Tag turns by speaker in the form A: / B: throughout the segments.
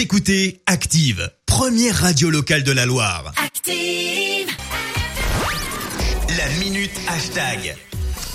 A: Vous écoutez Active, première radio locale de la Loire.
B: Active.
A: La minute hashtag.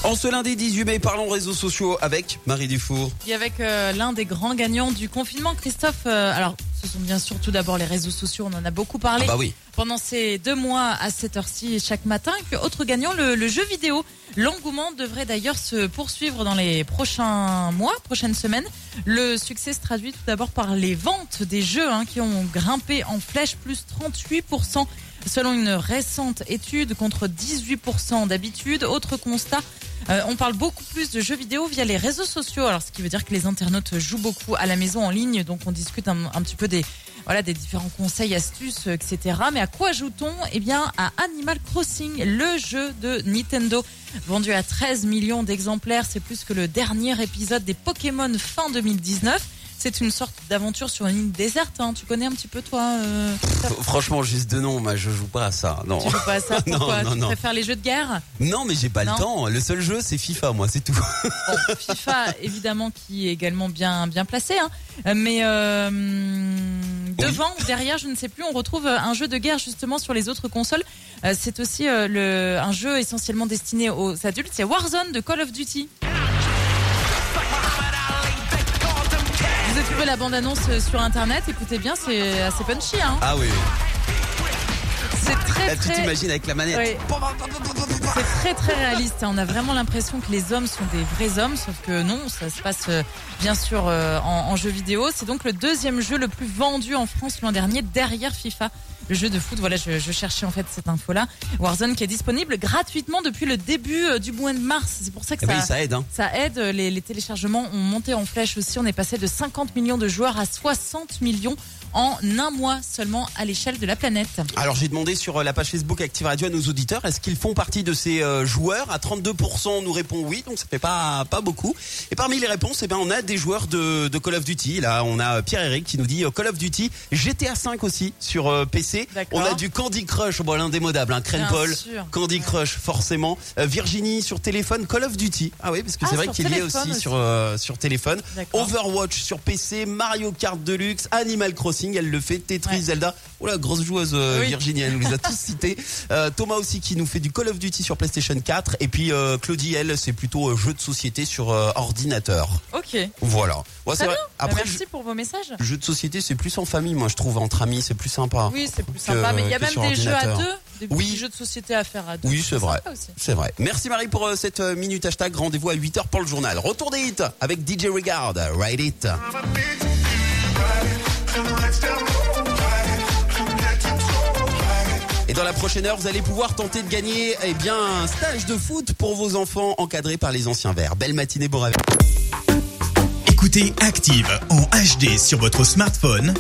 C: En ce lundi 18 mai, parlons réseaux sociaux avec Marie Dufour.
D: Et avec euh, l'un des grands gagnants du confinement, Christophe. euh, alors, ce sont bien sûr tout d'abord les réseaux sociaux, on en a beaucoup parlé
C: Ah bah oui.
D: Pendant ces deux mois à cette heure-ci chaque matin. Et autre gagnant, le, jeu vidéo. L'engouement devrait d'ailleurs se poursuivre dans les prochains mois, prochaines semaines. Le succès se traduit tout d'abord par les ventes des jeux hein, qui ont grimpé en flèche, plus 38%. Selon une récente étude contre 18% d'habitude, autre constat, euh, on parle beaucoup plus de jeux vidéo via les réseaux sociaux. Alors, ce qui veut dire que les internautes jouent beaucoup à la maison en ligne, donc on discute un petit peu des voilà des différents conseils, astuces, etc. Mais à quoi joue-t-on Eh bien, à Animal Crossing, le jeu de Nintendo, vendu à 13 millions d'exemplaires. C'est plus que le dernier épisode des Pokémon fin 2019. C'est une sorte d'aventure sur une île déserte. hein. Tu connais un petit peu toi euh,
C: Franchement, juste de nom, moi je joue pas à ça. Non.
D: Tu joues pas à ça Pourquoi
C: non,
D: Tu
C: non.
D: préfères les jeux de guerre?
C: Non, mais j'ai pas le temps. Le seul jeu, c'est FIFA, moi, c'est tout.
D: Bon, FIFA, évidemment, qui est également bien, bien placé. hein. Mais euh, devant, derrière, je ne sais plus, on retrouve un jeu de guerre justement sur les autres consoles. Euh, C'est aussi le, un jeu essentiellement destiné aux adultes. C'est Warzone de Call of Duty. Vous avez trouvé la bande-annonce euh, sur Internet. Écoutez bien, c'est assez punchy. Hein.
C: Ah oui.
D: C'est très,
C: Là, tu
D: très...
C: t'imagines avec la manette.
D: Oui. C'est très très réaliste. hein. On a vraiment l'impression que les hommes sont des vrais hommes, sauf que non, ça se passe euh, bien sûr euh, en, en jeu vidéo. C'est donc le deuxième jeu le plus vendu en France l'an dernier, derrière FIFA. Le jeu de foot, voilà, je, je cherchais en fait cette info-là. Warzone qui est disponible gratuitement depuis le début euh, du mois de mars. C'est pour ça que
C: Eh
D: ça,
C: oui, ça aide. Hein.
D: ça aide. Les, les téléchargements ont monté en flèche aussi. On est passé de 50 millions de joueurs à 60 millions en un mois seulement à l'échelle de la planète.
C: Alors j'ai demandé sur euh, la page Facebook Active Radio à nos auditeurs, est-ce qu'ils font partie de ces euh, joueurs? À 32% on nous répond oui, donc ça fait pas pas beaucoup. Et parmi les réponses, eh ben on a des joueurs de, de Call of Duty. Là, on a Pierre Eric qui nous dit euh, Call of Duty, GTA 5 aussi sur euh, PC. On a du Candy Crush, bon l'indémodable, hein,
D: Bien
C: Paul. Candy Crush forcément. Euh, Virginie sur téléphone, Call of Duty. Ah oui, parce que
D: Ah,
C: c'est vrai qu'il y est aussi,
D: aussi.
C: sur euh, sur téléphone. Overwatch sur PC, Mario Kart Deluxe, Animal Crossing, elle le fait, Tetris,
D: Ouais.
C: Zelda. Oh la grosse joueuse euh,
D: Oui.
C: Virginie, elle nous les a tous cités. Euh, Thomas aussi qui nous fait du Call of Duty sur PlayStation 4 et puis euh, Claudie elle c'est plutôt euh, jeu de société sur ordinateur.
D: Ok.
C: Voilà. Ouais, c'est
D: Très
C: vrai.
D: bien.
C: Après
D: Bah, Merci pour vos messages.
C: jeu, de société c'est plus en famille moi je trouve entre amis c'est plus sympa.
D: Oui, c'est plus
C: que-
D: sympa. Mais il y a même des jeux à deux, des
C: Oui.
D: petits jeux de société à faire à deux.
C: Oui, c'est vrai. C'est vrai. Merci Marie pour cette minute hashtag. Rendez-vous à 8h pour le journal. Retour des hits avec DJ Regard. Ride it. Dans la prochaine heure, vous allez pouvoir tenter de gagner eh bien, un stage de foot pour vos enfants encadré par les anciens verts. Belle matinée, bon réveil.
A: Écoutez Active en HD sur votre smartphone,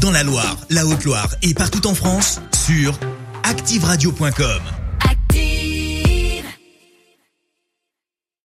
A: dans la Loire, la Haute-Loire et partout en France, sur activeradio.com.